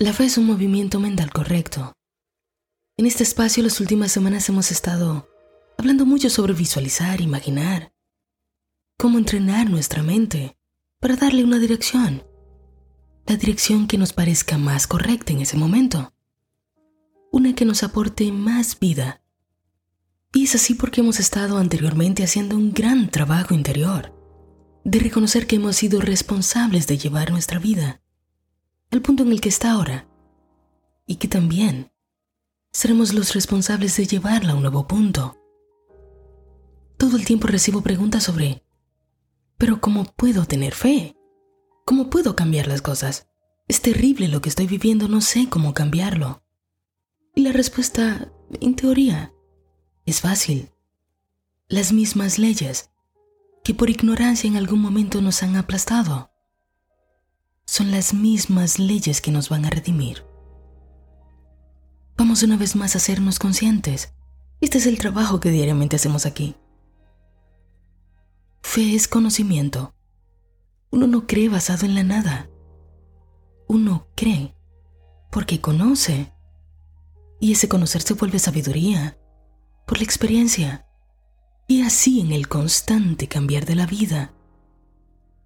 La fe es un movimiento mental correcto. En este espacio las últimas semanas hemos estado hablando mucho sobre visualizar, imaginar, cómo entrenar nuestra mente para darle una dirección, la dirección que nos parezca más correcta en ese momento, una que nos aporte más vida. Y es así porque hemos estado anteriormente haciendo un gran trabajo interior, de reconocer que hemos sido responsables de llevar nuestra vida al punto en el que está ahora, y que también seremos los responsables de llevarla a un nuevo punto. Todo el tiempo recibo preguntas sobre, pero ¿cómo puedo tener fe? ¿Cómo puedo cambiar las cosas? Es terrible lo que estoy viviendo, no sé cómo cambiarlo. Y la respuesta, en teoría, es fácil. Las mismas leyes que por ignorancia en algún momento nos han aplastado son las mismas leyes que nos van a redimir. Vamos una vez más a hacernos conscientes. Este es el trabajo que diariamente hacemos aquí. Fe es conocimiento. Uno no cree basado en la nada. Uno cree porque conoce. Y ese conocer se vuelve sabiduría por la experiencia. Y así en el constante cambiar de la vida,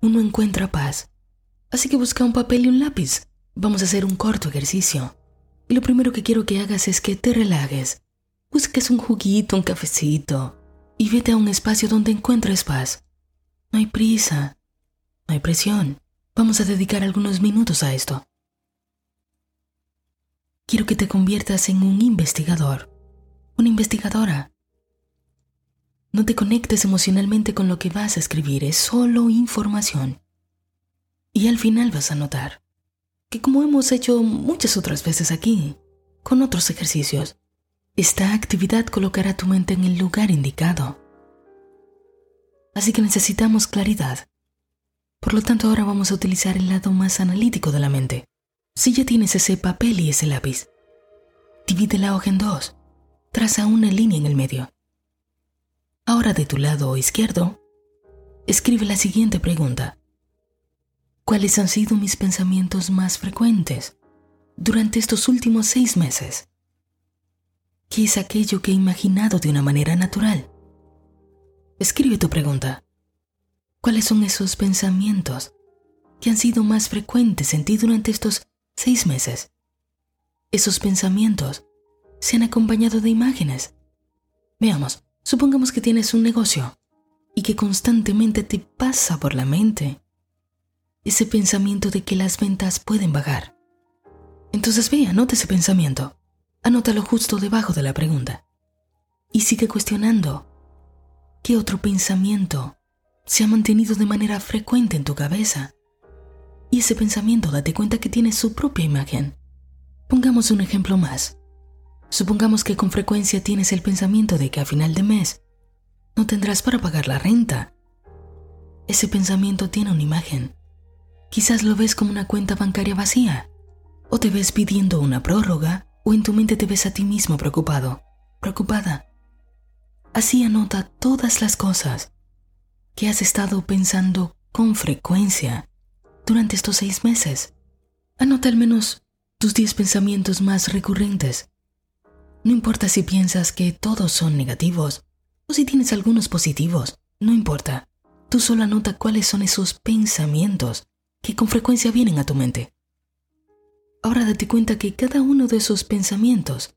uno encuentra paz Así que busca un papel y un lápiz. Vamos a hacer un corto ejercicio. Y lo primero que quiero que hagas es que te relajes. Busques un juguito, un cafecito y vete a un espacio donde encuentres paz. No hay prisa, no hay presión. Vamos a dedicar algunos minutos a esto. Quiero que te conviertas en un investigador, una investigadora. No te conectes emocionalmente con lo que vas a escribir, es solo información. Y al final vas a notar que como hemos hecho muchas otras veces aquí, con otros ejercicios, esta actividad colocará tu mente en el lugar indicado. Así que necesitamos claridad. Por lo tanto, ahora vamos a utilizar el lado más analítico de la mente. Si ya tienes ese papel y ese lápiz, divide la hoja en dos, traza una línea en el medio. Ahora de tu lado izquierdo, escribe la siguiente pregunta cuáles han sido mis pensamientos más frecuentes durante estos últimos seis meses. ¿Qué es aquello que he imaginado de una manera natural? Escribe tu pregunta. ¿Cuáles son esos pensamientos que han sido más frecuentes en ti durante estos seis meses? Esos pensamientos se han acompañado de imágenes. Veamos, supongamos que tienes un negocio y que constantemente te pasa por la mente ese pensamiento de que las ventas pueden bajar. Entonces ve, anota ese pensamiento. Anótalo justo debajo de la pregunta. Y sigue cuestionando. ¿Qué otro pensamiento se ha mantenido de manera frecuente en tu cabeza? Y ese pensamiento date cuenta que tiene su propia imagen. Pongamos un ejemplo más. Supongamos que con frecuencia tienes el pensamiento de que a final de mes no tendrás para pagar la renta. Ese pensamiento tiene una imagen. Quizás lo ves como una cuenta bancaria vacía, o te ves pidiendo una prórroga, o en tu mente te ves a ti mismo preocupado, preocupada. Así anota todas las cosas que has estado pensando con frecuencia durante estos seis meses. Anota al menos tus diez pensamientos más recurrentes. No importa si piensas que todos son negativos o si tienes algunos positivos, no importa. Tú solo anota cuáles son esos pensamientos que con frecuencia vienen a tu mente. Ahora date cuenta que cada uno de esos pensamientos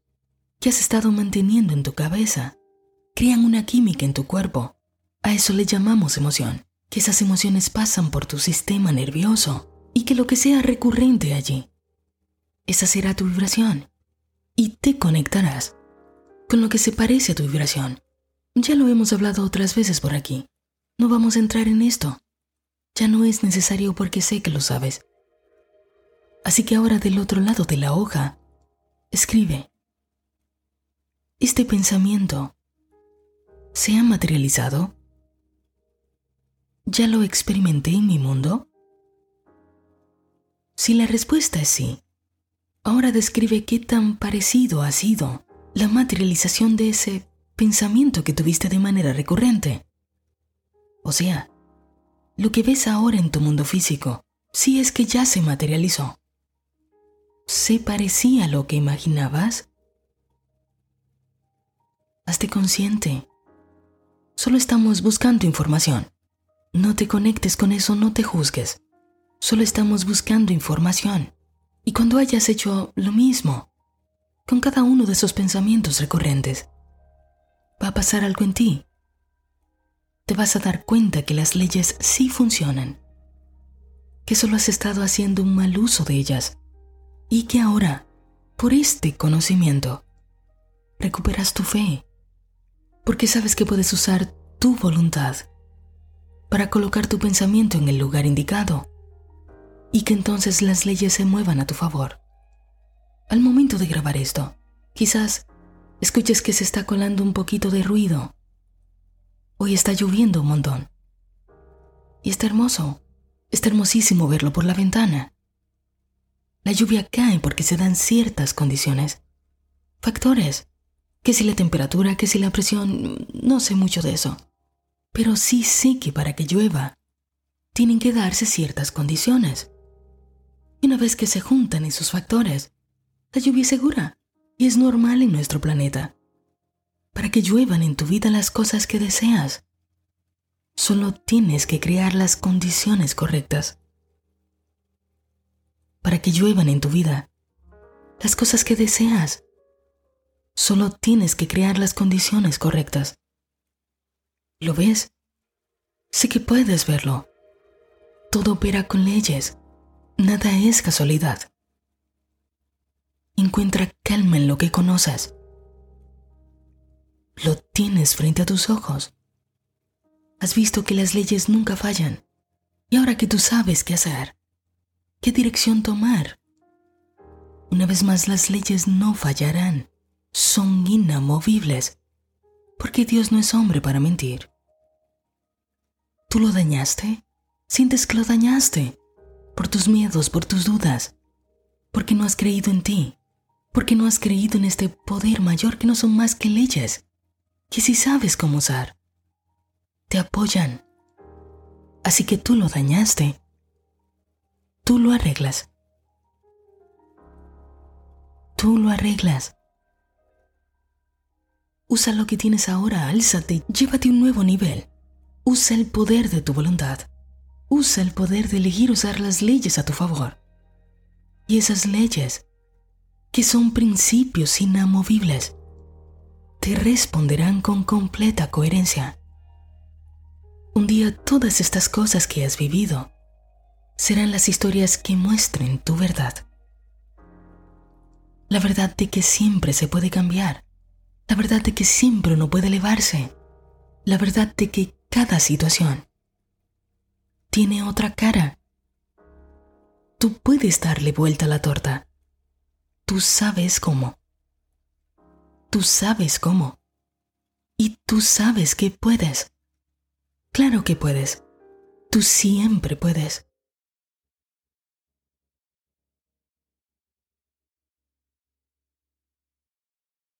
que has estado manteniendo en tu cabeza crean una química en tu cuerpo. A eso le llamamos emoción, que esas emociones pasan por tu sistema nervioso y que lo que sea recurrente allí, esa será tu vibración y te conectarás con lo que se parece a tu vibración. Ya lo hemos hablado otras veces por aquí. No vamos a entrar en esto. Ya no es necesario porque sé que lo sabes. Así que ahora del otro lado de la hoja, escribe. ¿Este pensamiento se ha materializado? ¿Ya lo experimenté en mi mundo? Si la respuesta es sí, ahora describe qué tan parecido ha sido la materialización de ese pensamiento que tuviste de manera recurrente. O sea, lo que ves ahora en tu mundo físico, si es que ya se materializó. se parecía a lo que imaginabas? Hazte consciente. Solo estamos buscando información. No te conectes con eso, no te juzgues. Solo estamos buscando información. Y cuando hayas hecho lo mismo, con cada uno de esos pensamientos recurrentes, va a pasar algo en ti. Te vas a dar cuenta que las leyes sí funcionan, que solo has estado haciendo un mal uso de ellas y que ahora, por este conocimiento, recuperas tu fe, porque sabes que puedes usar tu voluntad para colocar tu pensamiento en el lugar indicado y que entonces las leyes se muevan a tu favor. Al momento de grabar esto, quizás escuches que se está colando un poquito de ruido. Hoy está lloviendo un montón. Y está hermoso, está hermosísimo verlo por la ventana. La lluvia cae porque se dan ciertas condiciones. Factores. Que si la temperatura, que si la presión, no sé mucho de eso. Pero sí sé que para que llueva, tienen que darse ciertas condiciones. Y una vez que se juntan esos factores, la lluvia es segura y es normal en nuestro planeta. Para que lluevan en tu vida las cosas que deseas, solo tienes que crear las condiciones correctas. Para que lluevan en tu vida las cosas que deseas, solo tienes que crear las condiciones correctas. ¿Lo ves? Sé que puedes verlo. Todo opera con leyes. Nada es casualidad. Encuentra calma en lo que conoces. Lo tienes frente a tus ojos. Has visto que las leyes nunca fallan. Y ahora que tú sabes qué hacer, qué dirección tomar, una vez más las leyes no fallarán. Son inamovibles. Porque Dios no es hombre para mentir. ¿Tú lo dañaste? Sientes que lo dañaste por tus miedos, por tus dudas, porque no has creído en ti, porque no has creído en este poder mayor que no son más que leyes, que si sabes cómo usar, te apoyan. Así que tú lo dañaste, tú lo arreglas. Tú lo arreglas. Usa lo que tienes ahora, álzate, llévate un nuevo nivel. Usa el poder de tu voluntad. Usa el poder de elegir usar las leyes a tu favor. Y esas leyes, que son principios inamovibles, te responderán con completa coherencia. Un día todas estas cosas que has vivido serán las historias que muestren tu verdad. La verdad de que siempre se puede cambiar. La verdad de que siempre uno puede elevarse. La verdad de que cada situación tiene otra cara. Tú puedes darle vuelta a la torta. Tú sabes cómo. Tú sabes cómo. Y tú sabes que puedes. Claro que puedes. Tú siempre puedes.